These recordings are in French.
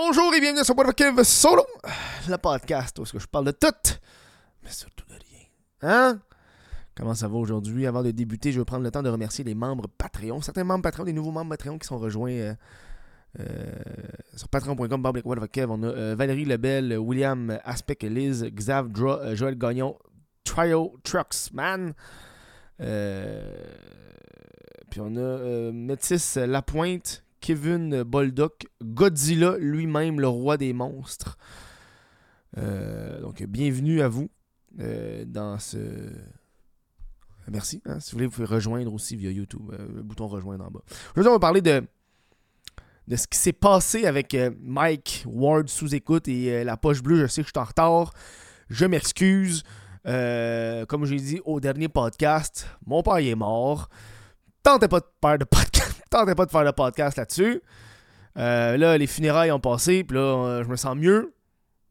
Bonjour et bienvenue sur Kev Solo, le podcast où je parle de tout, mais surtout de rien. Hein? Comment ça va aujourd'hui? Avant de débuter, je vais prendre le temps de remercier les membres Patreon, certains membres Patreon, des nouveaux membres Patreon qui sont rejoints euh, euh, sur patreon.com. On a euh, Valérie Lebel, William Aspect, Liz, Xav, Dra, Joël Gagnon, Trio Trucks, man. puis on a Métis Lapointe, Kevin Boldock, Godzilla lui-même, le roi des monstres. Euh, donc, bienvenue à vous euh, dans ce. Merci. Hein. si vous voulez, vous pouvez rejoindre aussi via YouTube. Euh, le bouton rejoindre en bas. Aujourd'hui, on va parler de, de ce qui s'est passé avec Mike Ward sous écoute et la poche bleue. Je sais que je suis en retard. Je m'excuse. comme j'ai dit au dernier podcast, mon père est mort. Tentez pas de faire de podcast pas de faire le podcast là-dessus. Euh, là, les funérailles ont passé, puis là, euh, je me sens mieux.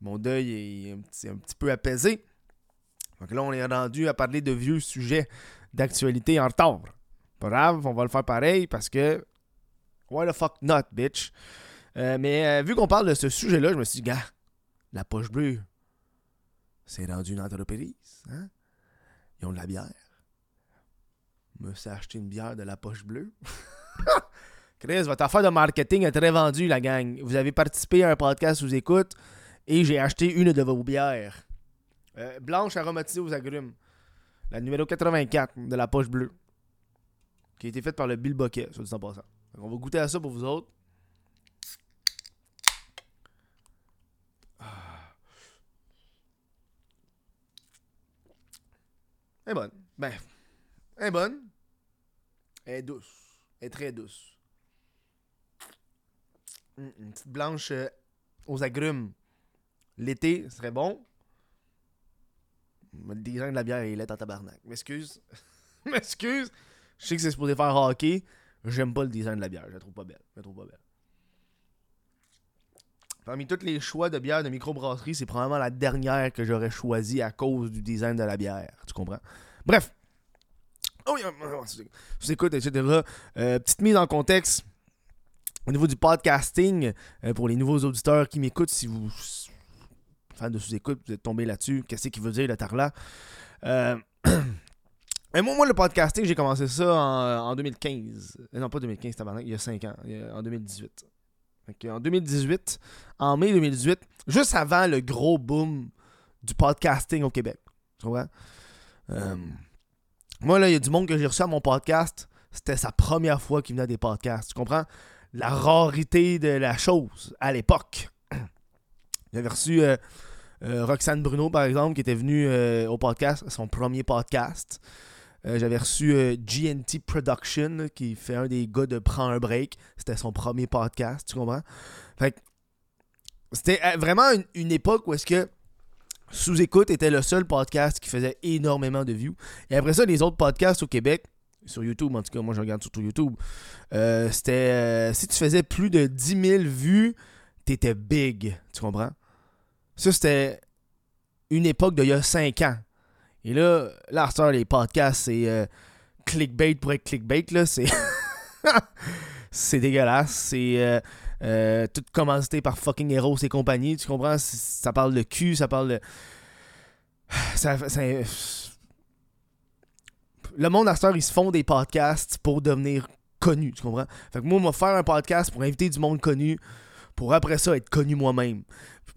Mon deuil est un petit, un petit peu apaisé. Donc là, on est rendu à parler de vieux sujets d'actualité en retard. Pas grave, on va le faire pareil parce que. Why the fuck not, bitch? Euh, mais vu qu'on parle de ce sujet-là, je me suis dit, gars, la poche bleue, c'est rendu une entreprise. Hein? Ils ont de la bière. Me suis acheté une bière de la poche bleue. Chris, votre affaire de marketing est très vendue, la gang. Vous avez participé à un podcast sous écoute et j'ai acheté une de vos bières. Euh, blanche aromatisée aux agrumes. La numéro 84 de la poche bleue. Qui a été faite par le Bill Boquet, sur dit en passant. on va goûter à ça pour vous autres. Elle est bonne. Ben, elle est bonne. Elle est douce est très douce. Mm, une petite blanche euh, aux agrumes. L'été, ce serait bon. Le design de la bière, il est en tabarnak. M'excuse. M'excuse. Je sais que c'est supposé faire hockey. J'aime pas le design de la bière. Je la trouve pas belle. Je la trouve pas belle. Parmi tous les choix de bière de microbrasserie, c'est probablement la dernière que j'aurais choisie à cause du design de la bière. Tu comprends? Bref. Oh, vous écoute, etc. Euh, petite mise en contexte au niveau du podcasting, euh, pour les nouveaux auditeurs qui m'écoutent, si vous, fan de sous-écoute, vous êtes tombé là-dessus, qu'est-ce qu'il veut dire le tarla? Euh, moi, moi, le podcasting, j'ai commencé ça en, 2015. Non, pas 2015, il y a 5 ans, en 2018. en 2018, en mai 2018, juste avant le gros boom du podcasting au Québec. Tu vois? Moi, là, il y a du monde que j'ai reçu à mon podcast. C'était sa première fois qu'il venait à des podcasts. Tu comprends? La rarité de la chose à l'époque. J'avais reçu euh, euh, Roxane Bruno, par exemple, qui était venue euh, au podcast, son premier podcast. J'avais reçu GNT Production, qui fait un des gars de Prends un break. C'était son premier podcast, tu comprends? Fait c'était vraiment une, une époque où est-ce que sous-écoute était le seul podcast qui faisait énormément de views. Et après ça, les autres podcasts au Québec, sur YouTube, en tout cas, moi je regarde surtout YouTube, euh, c'était. Euh, si tu faisais plus de 10 000 vues, t'étais big. Tu comprends? Ça, c'était une époque d'il y a 5 ans. Et là, là, les podcasts, c'est euh, clickbait pour être clickbait, là. C'est. c'est dégueulasse. C'est. Euh, tout commandité par fucking Heroes et compagnie, tu comprends? Ça parle de cul, ça parle de. Ça, Le monde à cette heure, ils se font des podcasts pour devenir connus, tu comprends? Fait que moi, on va faire un podcast pour inviter du monde connu, pour après ça être connu moi-même.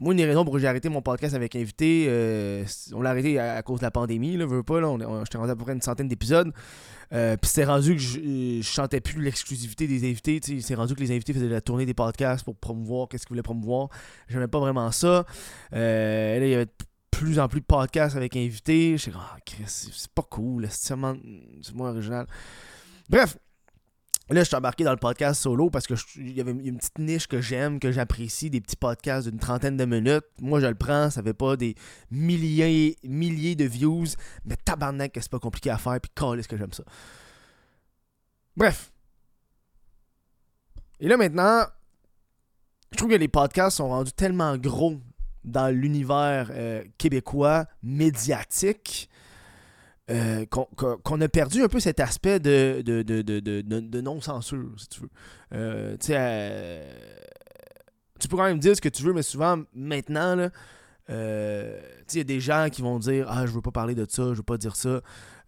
Moi, une des raisons pour que j'ai arrêté mon podcast avec invité, euh, on l'a arrêté à, cause de la pandémie, là, veux pas, là, j'étais rendu à peu près une centaine d'épisodes. Euh, puis c'est rendu que je, chantais plus l'exclusivité des invités. C'est rendu que les invités faisaient la tournée des podcasts pour promouvoir qu'est-ce qu'ils voulaient promouvoir. J'aimais pas vraiment ça. Euh, là, il y avait de plus en plus de podcasts avec invités. Je suis ah, c'est pas cool. C'est moins original. Bref, Là, je suis embarqué dans le podcast solo parce qu'il y avait une petite niche que j'aime, que j'apprécie, des petits podcasts d'une trentaine de minutes. Moi, je le prends, ça fait pas des milliers, milliers de views, mais tabarnak que c'est pas compliqué à faire, puis est-ce que j'aime ça. Bref. Et là, maintenant, je trouve que les podcasts sont rendus tellement gros dans l'univers euh, québécois médiatique euh, qu'on a perdu un peu cet aspect de, non-censure, si tu veux. Euh, tu sais, tu peux quand même dire ce que tu veux, mais souvent, maintenant, euh, il y a des gens qui vont dire Ah, je veux pas parler de ça, je veux pas dire ça.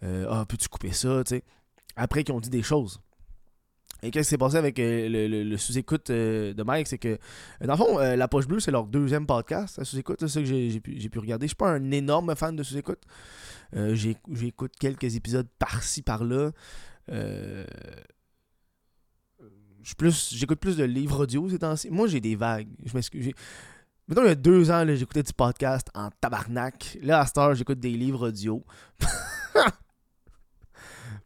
Euh, ah, peux-tu couper ça. Après qu'ils ont dit des choses. Et qu'est-ce qui s'est passé avec euh, le, sous-écoute de Mike, c'est que, dans le fond, La Poche Bleue, c'est leur deuxième podcast, sous-écoute, c'est ça que j'ai pu, pu, regarder. Je suis pas un énorme fan de sous-écoute. J'écoute quelques épisodes par-ci, par-là. j'écoute plus de livres audio ces temps-ci. Moi, j'ai des vagues. Je m'excuse. Mettons, il y a deux ans, j'écoutais du podcast en tabarnak. Là, à cette heure, j'écoute des livres audio.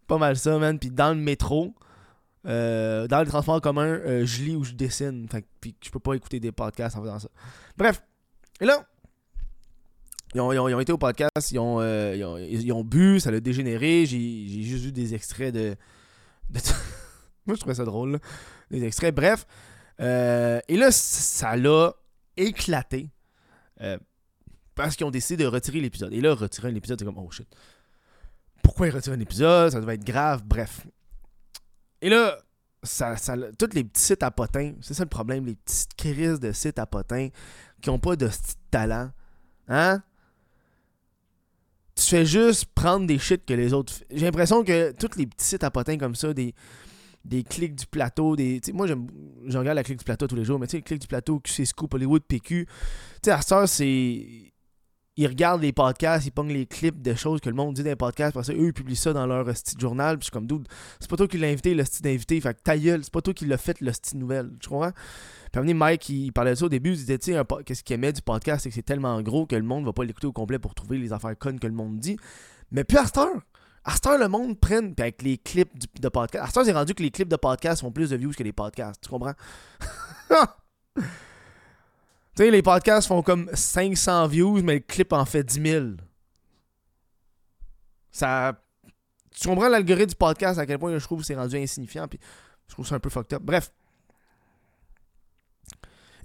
pas mal ça, man. Puis dans le métro, euh, dans le transport commun, euh, je lis ou je dessine. Fait puis je peux pas écouter des podcasts en faisant ça. Bref. Et là, ils ont, été au podcast, ils ont, euh, ils ont, bu, ça l'a dégénéré. J'ai juste vu des extraits de. Moi, je trouvais ça drôle. Des extraits. Bref. et là, ça l'a éclaté euh, parce qu'ils ont décidé de retirer l'épisode. Et là, retirer un épisode, c'est comme, oh shit. Pourquoi ils retirent un épisode? Ça devait être grave. Bref. Et là, ça, ça, tous les petits sites à potins, c'est ça le problème, les petites crises de sites à potins qui ont pas de talent. Hein? Tu fais juste prendre des shit que les autres. J'ai l'impression que tous les petits sites à potins comme ça, des des clics du plateau, des. moi, je regarde la clique du plateau tous les jours, mais tu sais, clics du plateau, QC Scoop, Hollywood, PQ. Tu sais, à ça, c'est. Ils regardent les podcasts, ils pongent les clips de choses que le monde dit dans les podcasts, parce que eux, ils publient ça dans leur style journal, puis je suis comme, dude, c'est pas toi qui l'as invité, le style d'invité, fait que ta gueule, c'est pas toi qui l'as fait, le style nouvelle, tu comprends? Puis à Mike, il, parlait de ça au début, il disait, tu sais, qu'est-ce qu'il aimait du podcast, c'est que c'est tellement gros que le monde va pas l'écouter au complet pour trouver les affaires connes que le monde dit. Mais puis à cette heure, à ce temps, le monde prenne, puis avec les clips de podcast. À ce temps, c'est rendu que les clips de podcast font plus de views que les podcasts. Tu comprends? tu sais, les podcasts font comme 500 views, mais le clip en fait 10 000. Ça. Tu comprends l'algorithme du podcast, à quel point je trouve que c'est rendu insignifiant, puis je trouve ça un peu fucked up. Bref.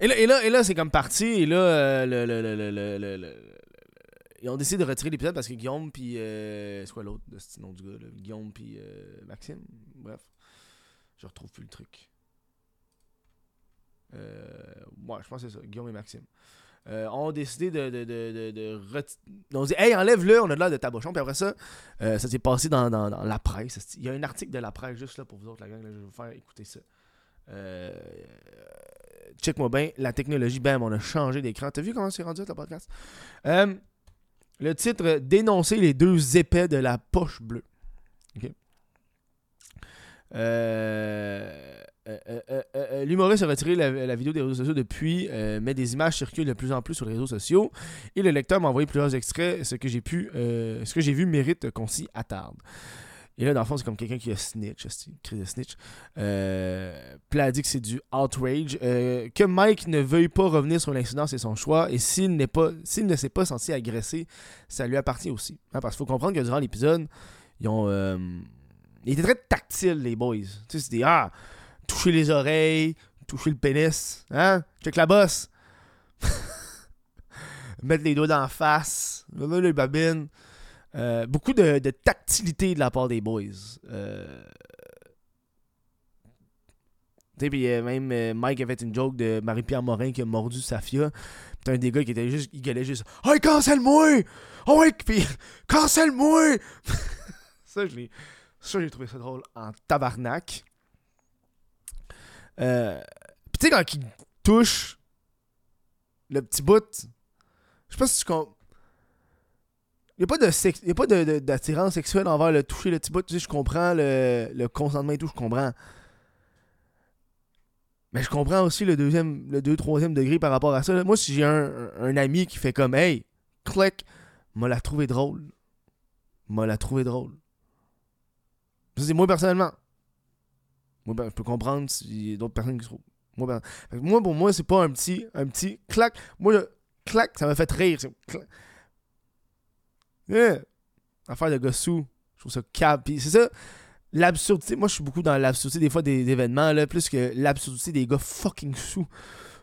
Et là, et là, et là c'est comme parti, et là, euh, le, le, le ils ont décidé de retirer l'épisode parce que Guillaume puis euh, c'est quoi l'autre de ce nom du gars là? Guillaume puis euh, Maxime? Bref je retrouve plus le truc euh, ouais je pense que c'est ça Guillaume et Maxime euh, ont décidé de, de, de, de, ont dit Hey, enlève-le, on a de l'air de tabochon. Puis après ça, ça s'est passé dans, dans, la presse. Il y a un article de la presse juste là pour vous autres, la gang. je vais vous faire écouter ça. Check-moi bien, la technologie, bam, on a changé d'écran. T'as vu comment c'est rendu le podcast? Le titre Dénoncer les deux épais de la poche bleue. Euh, euh, euh, l'humoriste a retiré la, vidéo des réseaux sociaux depuis, mais des images circulent de plus en plus sur les réseaux sociaux. Et le lecteur m'a envoyé plusieurs extraits. Ce que j'ai pu, ce que j'ai vu mérite qu'on s'y attarde. Et là, dans le fond, c'est comme quelqu'un qui a snitch, cri de snitch? Euh, dit que c'est du outrage. Euh, que Mike ne veuille pas revenir sur l'incident, c'est son choix. Et s'il n'est pas, s'il ne s'est pas senti agressé, ça lui appartient aussi. Hein, parce qu'il faut comprendre que durant l'épisode, ils ont. Euh, ils étaient très tactiles, les boys. Tu sais, c'était Ah, toucher les oreilles, toucher le pénis. Hein? Check la bosse. Mettre les doigts la face. les babines. Euh, beaucoup de, tactilité de la part des boys. Euh... Puis euh, même euh, Mike avait une joke de Marie-Pierre Morin qui a mordu Safia. Puis un des gars qui était juste, il gueulait juste Hey, cancelle-moi! Oh ouais, puis cancelle-moi! ça, je l'ai. Ça, j'ai trouvé ça drôle en tabarnak. Euh, puis tu sais, quand il touche le petit bout, je sais pas si tu il n'y a pas de a pas d'attirance sexuelle envers le toucher le petit bout. Tu sais, je comprends le, consentement et tout, je comprends. Mais je comprends aussi le deuxième, le deux, troisième degré par rapport à ça. Moi, si j'ai un, ami qui fait comme Hey, click, m'a la trouvé drôle. M'a la trouvé drôle. c'est moi personnellement. Moi, ben, je peux comprendre s'il y a d'autres personnes qui trouvent. Moi, ben, moi, pour moi, c'est pas un petit, un petit clac. Moi, le clac, ça m'a fait rire. Yeah. Affaire de gossou. Je trouve ça cap. c'est ça, l'absurdité. Moi, je suis beaucoup dans l'absurdité des fois des, événements, là, plus que l'absurdité des gars fucking sous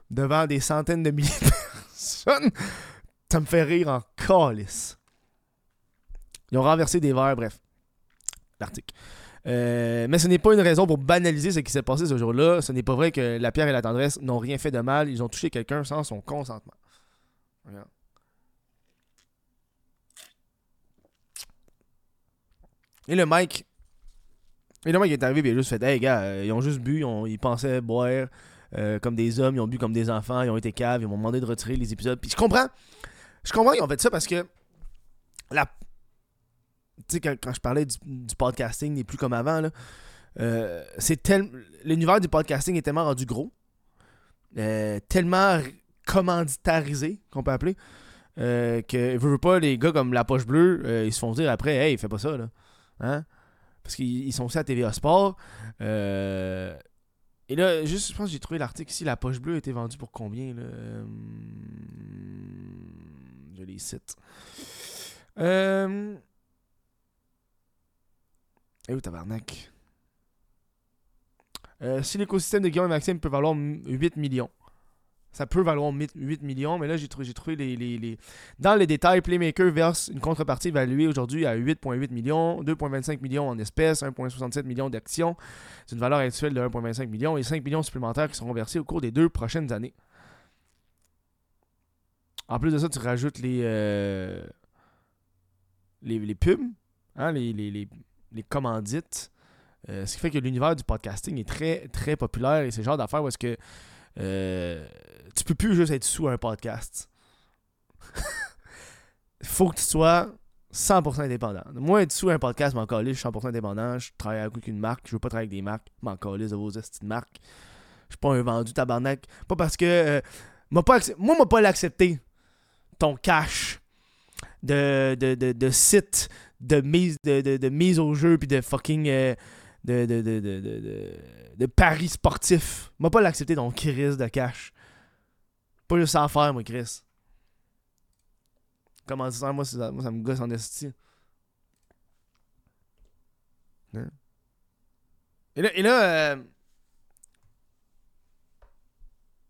devant des centaines de milliers de personnes. Ça me fait rire en calice. Ils ont renversé des verres, bref. L'article. Euh, mais ce n'est pas une raison pour banaliser ce qui s'est passé ce jour-là. Ce n'est pas vrai que la pierre et la tendresse n'ont rien fait de mal. Ils ont touché quelqu'un sans son consentement. Regarde. Et le mec. Et le mec est arrivé et il a juste fait Hey gars, euh, ils ont juste bu, ils pensaient boire euh, comme des hommes, ils ont bu comme des enfants, ils ont été caves, ils m'ont demandé de retirer les épisodes. Puis je comprends. Je comprends qu'ils ont fait ça parce que la. Sais, quand, je parlais du, du podcasting n'est plus comme avant, là, euh, c'est tel... l'univers du podcasting est tellement rendu gros, euh, tellement commanditarisé, qu'on peut appeler, euh, que veux, pas, les gars comme La Poche Bleue, ils se font dire après, hey, fais pas ça, là. Hein? Parce qu'ils ils sont aussi à TVA Sport. Et là, juste, je pense que j'ai trouvé l'article ici. La poche bleue été vendue pour combien là? Je les cite. Euh... Eh où tabarnak? Euh, si l'écosystème de Guillaume et Maxime peut valoir m- 8 millions. Ça peut valoir 8 millions, mais là, j'ai trouvé, les, Dans les détails, Playmaker verse une contrepartie évaluée aujourd'hui à 8,8 millions, 2,25 millions en espèces, 1,67 millions d'actions. C'est une valeur actuelle de 1,25 millions et 5 millions supplémentaires qui seront versés au cours des deux prochaines années. En plus de ça, tu rajoutes les, euh, les, pubs, hein, les, les- les commandites. Euh, ce qui fait que l'univers du podcasting est très, très populaire et c'est le genre d'affaires où est-ce que euh, tu peux plus juste être sous un podcast. Faut que tu sois 100% indépendant. Moi, être sous un podcast, je suis 100% indépendant. Je travaille avec une marque, je veux pas travailler avec des marques, m'en calisse de vos de marques. Je suis pas un vendu tabarnak. Pas parce que. euh, pas Moi, m'a pas l'accepté. Ton cash de, de, de, de site de mise, de, de, de mise au jeu puis de fucking. euh, de, de, de, de, paris sportifs. M'a pas l'accepté ton Chris de cash. Pas juste ça à faire, moi, Chris. Comment ça, moi, ça, moi, ça me gosse en esti. Hein? Et là, et là, euh,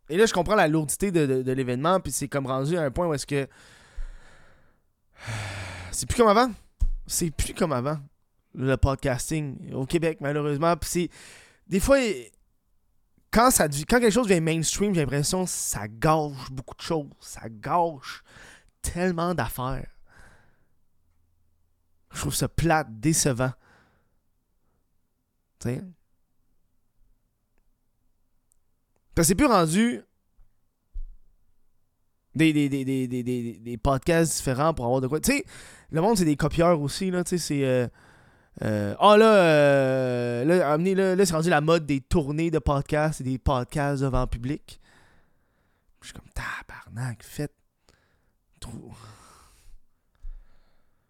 et là, je comprends la lourdité de l'événement, puis c'est comme rendu à un point où est-ce que. C'est plus comme avant. C'est plus comme avant, le podcasting au Québec, malheureusement. Des fois, quand, ça, quand quelque chose devient mainstream, j'ai l'impression que ça gâche beaucoup de choses. Ça gâche tellement d'affaires. Je trouve ça plate, décevant. Tu sais? C'est plus rendu des, des, des, des, podcasts différents pour avoir de quoi. Tu sais, le monde, c'est des copieurs aussi, là. Tu sais, c'est. Ah là, euh, là, là, là, c'est rendu la mode des tournées de podcasts et des podcasts devant le public. Je suis comme, tabarnak, faites. Trop.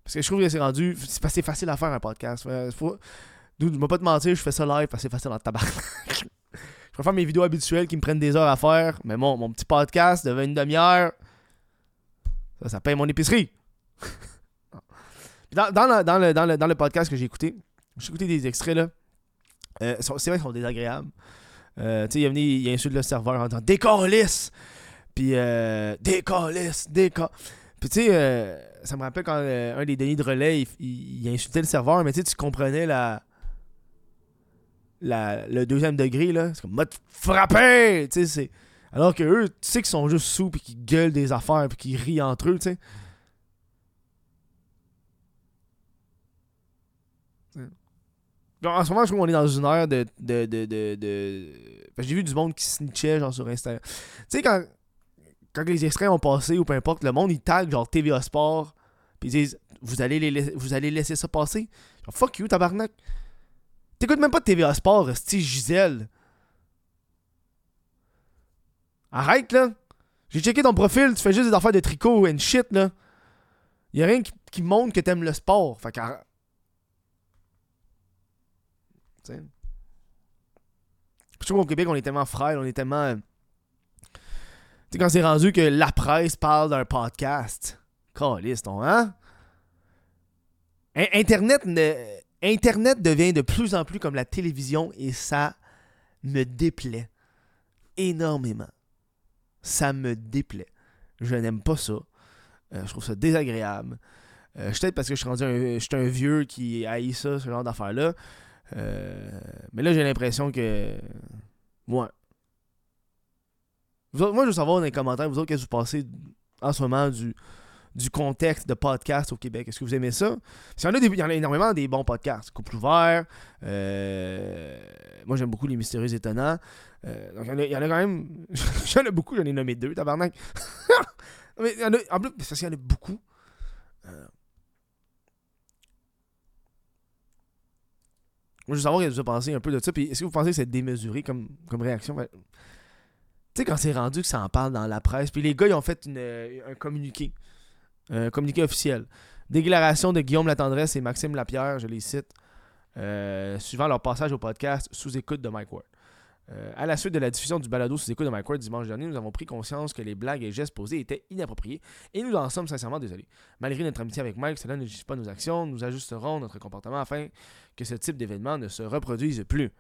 Parce que je trouve que c'est rendu. C'est c'est facile à faire un podcast. Faut, je vais pas te mentir, je fais ça live parce que c'est facile en tabarnak. Je préfère mes vidéos habituelles qui me prennent des heures à faire, mais bon, mon petit podcast de 20 demi-heure, ça, paye mon épicerie. Dans, le, dans, le, dans, le, dans le podcast que j'ai écouté, j'ai écouté des extraits là. Euh, c'est vrai qu'ils sont désagréables. Euh, tu sais, il est venu, il insulte le serveur en disant Décalisse Puis euh, déca. Puis tu sais, euh, ça me rappelle quand euh, un des Denis de relais, il, il- il insultait le serveur, mais tu comprenais la, le deuxième degré, là. C'est comme mode frapper! Tu. Alors que eux, tu sais qu'ils sont juste sous, puis qu'ils gueulent des affaires, puis qu'ils rient entre eux, tu sais. En ce moment, je trouve qu'on est dans une ère de. J'ai vu du monde qui snitchait, genre, sur Instagram. Tu sais, quand, quand les extraits ont passé, ou peu importe, le monde, il tag, genre, TVA Sport, puis ils disent Vous allez, les vous allez laisser ça passer Genre, Fuck you, tabarnak. T'écoutes même pas TVA Sport, Steve Gisèle. Arrête, là. J'ai checké ton profil, tu fais juste des affaires de tricot and shit, là. Y'a rien qui, montre que t'aimes le sport. Fait qu'arrête. Je trouve qu'au Québec, on est tellement frêle, on est tellement. euh, Tu sais, quand c'est rendu que la presse parle d'un podcast. Caliste, on, hein? In- Internet, ne- Internet devient de plus en plus comme la télévision et ça me déplaît énormément. Ça me déplaît. Je n'aime pas ça. Euh, je trouve ça désagréable. Euh, Peut-être parce que je suis rendu un, je suis un vieux qui haït ça, ce genre d'affaires-là. Euh, mais là, j'ai l'impression que. Moi. moi, je veux savoir dans les commentaires, vous autres, qu'est-ce que vous pensez en ce moment du, du contexte de podcast au Québec. Est-ce que vous aimez ça? il, y en a énormément des bons podcasts. Couple ouvert. Euh, moi, j'aime beaucoup les mystérieux étonnants. Euh, donc, il y, en a, quand même. J'en ai beaucoup, j'en ai nommé deux, tabarnak. Mais il y en a, en plus, parce y en a beaucoup. Euh, moi, je veux savoir ce que vous pensez un peu de ça. Puis, est-ce que vous pensez que c'est démesuré comme, comme réaction? Tu sais, quand c'est rendu que ça en parle dans la presse, puis les gars, ils ont fait un communiqué. Un communiqué officiel. Déclaration de Guillaume Latendresse et Maxime Lapierre, je les cite, euh, suivant leur passage au podcast sous écoute de Mike Ward. Euh, à la suite de la diffusion du balado sous écoute de Mike Ward dimanche dernier, nous avons pris conscience que les blagues et gestes posés étaient inappropriés et nous en sommes sincèrement désolés. Malgré notre amitié avec Mike, cela ne justifie pas nos actions. Nous ajusterons notre comportement afin que ce type d'événement ne se reproduise plus.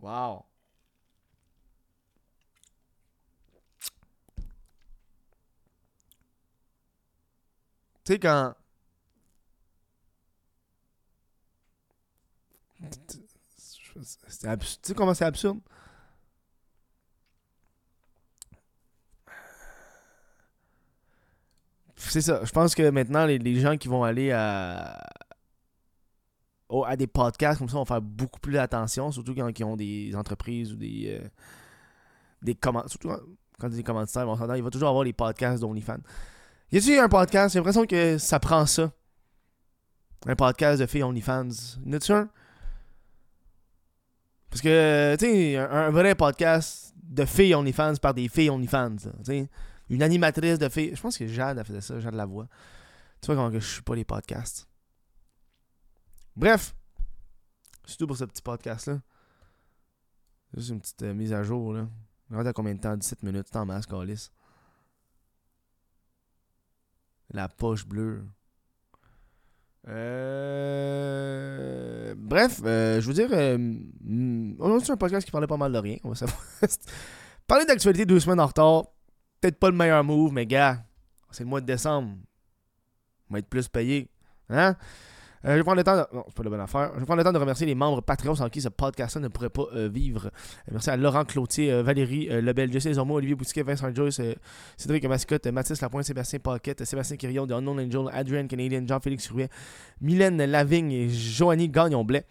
Wow. Sais, quand. Tu sais comment c'est absurde? C'est ça. Je pense que maintenant, les, gens qui vont aller à, à des podcasts comme ça vont faire beaucoup plus attention, surtout quand ils ont des entreprises ou des. Euh, des commandes. Surtout quand, des commanditaires, il va toujours avoir les podcasts d'OnlyFans. Y a-tu un podcast? J'ai l'impression que ça prend ça. Un podcast de filles OnlyFans. Y a-tu un? Parce que, tu sais, un, vrai podcast de filles OnlyFans par des filles OnlyFans. Tu une animatrice de filles. Je pense que Jade a fait ça, Jade la voix. Tu vois comment que je suis pas les podcasts. Bref. C'est tout pour ce petit podcast-là. Juste une petite euh, mise à jour, là. À combien de temps? 17 minutes. En masse, Alice. La poche bleue. Euh... Bref, euh, je veux dire, euh, aujourd'hui c'est un podcast qui parlait pas mal de rien. On va savoir. Parler d'actualité deux semaines en retard, peut-être pas le meilleur move, mais gars, c'est le mois de décembre. On va être plus payé. Hein? Euh, je vais prendre le temps de... Non, c'est pas la bonne affaire. Je le temps de remercier les membres Patreon sans qui ce podcast ne pourrait pas euh, vivre. Euh, merci à Laurent Cloutier, Valérie Lebel, Jesse Zormo, Olivier Boutiquet, Vincent Joyce, Cédric Mascotte, Mathis Lapointe, Sébastien Paquette, Sébastien Quirion de Unknown Angel, Adrian Canadian, Jean-Félix Rouet, Mylène Lavigne et Joanie Gagnon-Blais.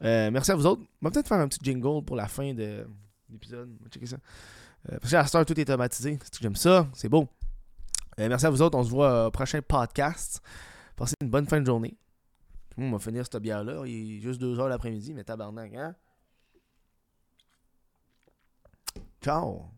merci à vous autres. On va peut-être faire un petit jingle pour la fin de l'épisode. Checker ça. parce que la tout est automatisé. J'aime ça. C'est beau. merci à vous autres. On se voit au prochain podcast. Passez une bonne fin de journée. On va finir cette bière-là. Il est juste 2 heures l'après-midi, mais tabarnak, hein? Ciao!